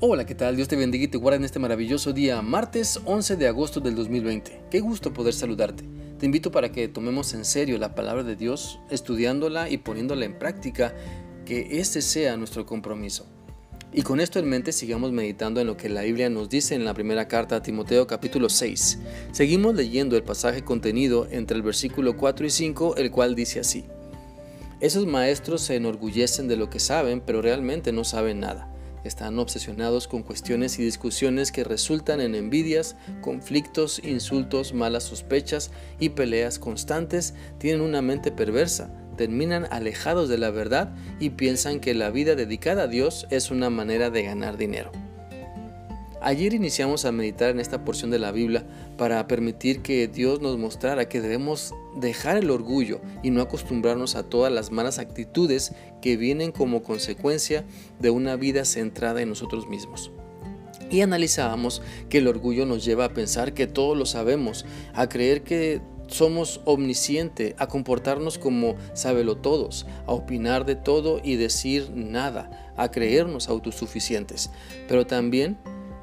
Hola, ¿qué tal? Dios te bendiga y te guarde en este maravilloso día, martes 11 de agosto del 2020. Qué gusto poder saludarte. Te invito para que tomemos en serio la palabra de Dios, estudiándola y poniéndola en práctica, que este sea nuestro compromiso. Y con esto en mente sigamos meditando en lo que la Biblia nos dice en la primera carta a Timoteo capítulo 6. Seguimos leyendo el pasaje contenido entre el versículo 4 y 5, el cual dice así. Esos maestros se enorgullecen de lo que saben, pero realmente no saben nada están obsesionados con cuestiones y discusiones que resultan en envidias, conflictos, insultos, malas sospechas y peleas constantes. Tienen una mente perversa, terminan alejados de la verdad y piensan que la vida dedicada a Dios es una manera de ganar dinero. Ayer iniciamos a meditar en esta porción de la Biblia para permitir que Dios nos mostrara que debemos dejar el orgullo y no acostumbrarnos a todas las malas actitudes que vienen como consecuencia de una vida centrada en nosotros mismos. Y analizábamos que el orgullo nos lleva a pensar que todo lo sabemos, a creer que somos omnisciente, a comportarnos como todos, a opinar de todo y decir nada, a creernos autosuficientes. Pero también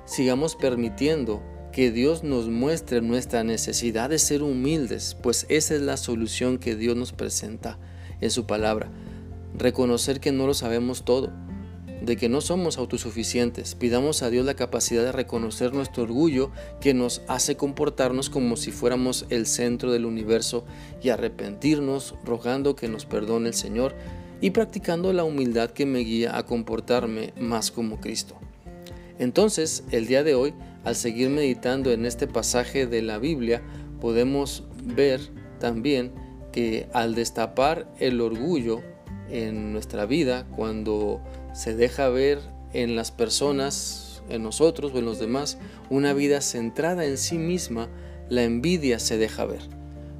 sigamos permitiendo que Dios nos muestre nuestra necesidad de ser humildes, pues esa es la solución que Dios nos presenta en su palabra. Reconocer que no lo sabemos todo, de que no somos autosuficientes. Pidamos a Dios la capacidad de reconocer nuestro orgullo que nos hace comportarnos como si fuéramos el centro del universo y arrepentirnos rogando que nos perdone el Señor y practicando la humildad que me guía a comportarme más como Cristo. Entonces, el día de hoy, al seguir meditando en este pasaje de la Biblia, podemos ver también que al destapar el orgullo en nuestra vida, cuando se deja ver en las personas, en nosotros o en los demás, una vida centrada en sí misma, la envidia se deja ver.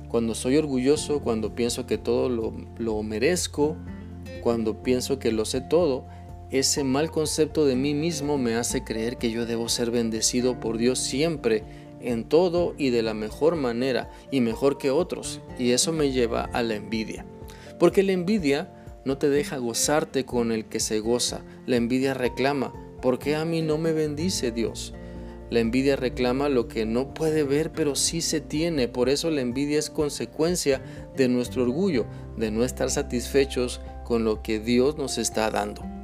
Cuando soy orgulloso, cuando pienso que todo lo, merezco, cuando pienso que lo sé todo, ese mal concepto de mí mismo me hace creer que yo debo ser bendecido por Dios siempre, en todo y de la mejor manera y mejor que otros. Y eso me lleva a la envidia. Porque la envidia no te deja gozarte con el que se goza. La envidia reclama, ¿por qué a mí no me bendice Dios? La envidia reclama lo que no puede ver, pero sí se tiene. Por eso la envidia es consecuencia de nuestro orgullo, de no estar satisfechos con lo que Dios nos está dando.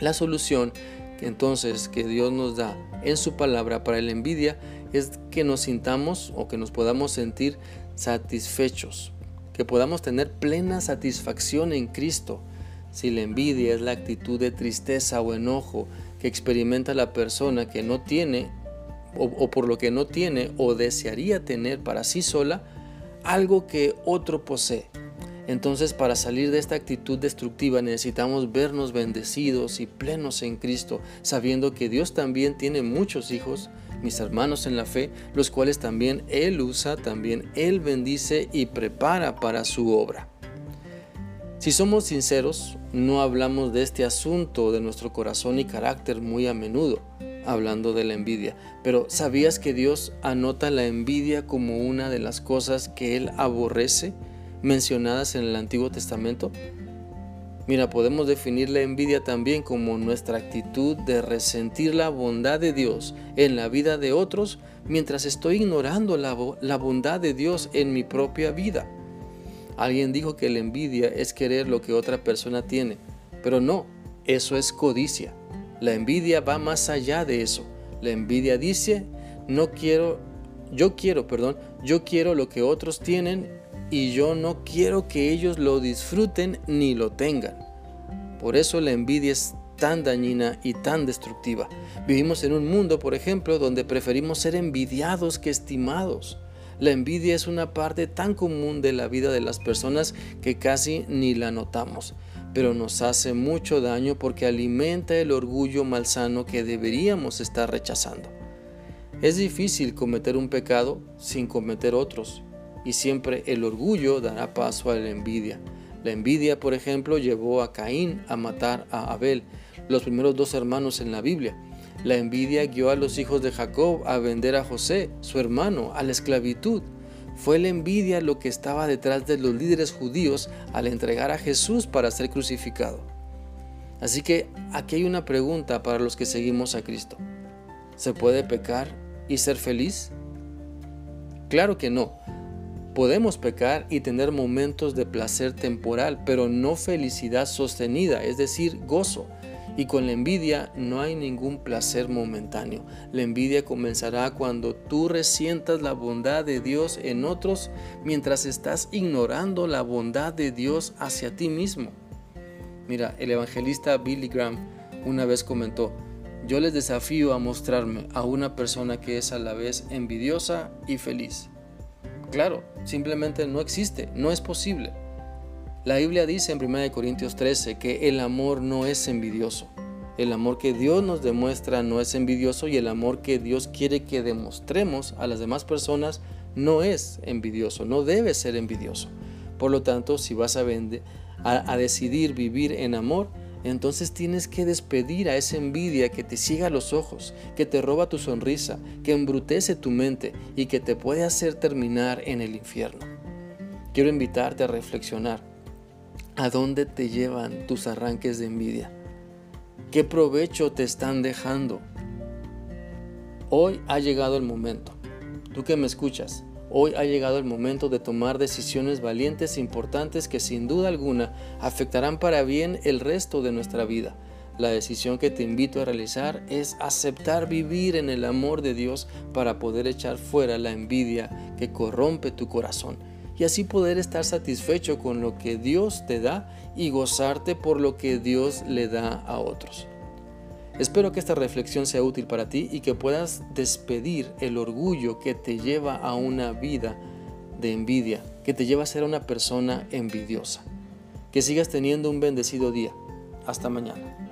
La solución entonces que Dios nos da en su palabra para la envidia es que nos sintamos o que nos podamos sentir satisfechos, que podamos tener plena satisfacción en Cristo. Si la envidia es la actitud de tristeza o enojo que experimenta la persona que no tiene o, o, por lo que no tiene o desearía tener para sí sola algo que otro posee. Entonces para salir de esta actitud destructiva necesitamos vernos bendecidos y plenos en Cristo, sabiendo que Dios también tiene muchos hijos, mis hermanos en la fe, los cuales también Él usa, también Él bendice y prepara para su obra. Si somos sinceros, no hablamos de este asunto de nuestro corazón y carácter muy a menudo, hablando de la envidia, pero ¿sabías que Dios anota la envidia como una de las cosas que Él aborrece? Mencionadas en el Antiguo Testamento? Mira, podemos definir la envidia también como nuestra actitud de resentir la bondad de Dios en la vida de otros mientras estoy ignorando la, la, bondad de Dios en mi propia vida. Alguien dijo que la envidia es querer lo que otra persona tiene, pero no, eso es codicia. La envidia va más allá de eso. La envidia dice, no quiero, yo quiero, perdón, yo quiero lo que otros tienen y yo no quiero que ellos lo disfruten ni lo tengan. Por eso la envidia es tan dañina y tan destructiva. Vivimos en un mundo, por ejemplo, donde preferimos ser envidiados que estimados. La envidia es una parte tan común de la vida de las personas que casi ni la notamos, pero nos hace mucho daño porque alimenta el orgullo malsano que deberíamos estar rechazando. Es difícil cometer un pecado sin cometer otros, y siempre el orgullo dará paso a la envidia. La envidia, por ejemplo, llevó a Caín a matar a Abel, los primeros dos hermanos en la Biblia. La envidia guió a los hijos de Jacob a vender a José, su hermano, a la esclavitud. Fue la envidia lo que estaba detrás de los líderes judíos al entregar a Jesús para ser crucificado. Así que aquí hay una pregunta para los que seguimos a Cristo. ¿Se puede pecar y ser feliz? Claro que no. Podemos pecar y tener momentos de placer temporal, pero no felicidad sostenida, es decir, gozo. Y con la envidia no hay ningún placer momentáneo. La envidia comenzará cuando tú resientas la bondad de Dios en otros mientras estás ignorando la bondad de Dios hacia ti mismo. Mira, el evangelista Billy Graham una vez comentó, yo les desafío a mostrarme a una persona que es a la vez envidiosa y feliz. Claro, simplemente no existe, no es posible. La Biblia dice en 1 Corintios 13 que el amor no es envidioso. El amor que Dios nos demuestra no es envidioso y el amor que Dios quiere que demostremos a las demás personas no es envidioso, no debe ser envidioso. Por lo tanto, si vas a, a, a decidir vivir en amor, entonces tienes que despedir a esa envidia que te ciega los ojos, que te roba tu sonrisa, que embrutece tu mente y que te puede hacer terminar en el infierno. Quiero invitarte a reflexionar. ¿A dónde te llevan tus arranques de envidia? ¿Qué provecho te están dejando? Hoy ha llegado el momento. Tú que me escuchas, Hoy ha llegado el momento de tomar decisiones valientes e importantes que sin duda alguna afectarán para bien el resto de nuestra vida. La decisión que te invito a realizar es aceptar vivir en el amor de Dios para poder echar fuera la envidia que corrompe tu corazón y así poder estar satisfecho con lo que Dios te da y gozarte por lo que Dios le da a otros. Espero que esta reflexión sea útil para ti y que puedas despedir el orgullo que te lleva a una vida de envidia, que te lleva a ser una persona envidiosa. Que sigas teniendo un bendecido día. Hasta mañana.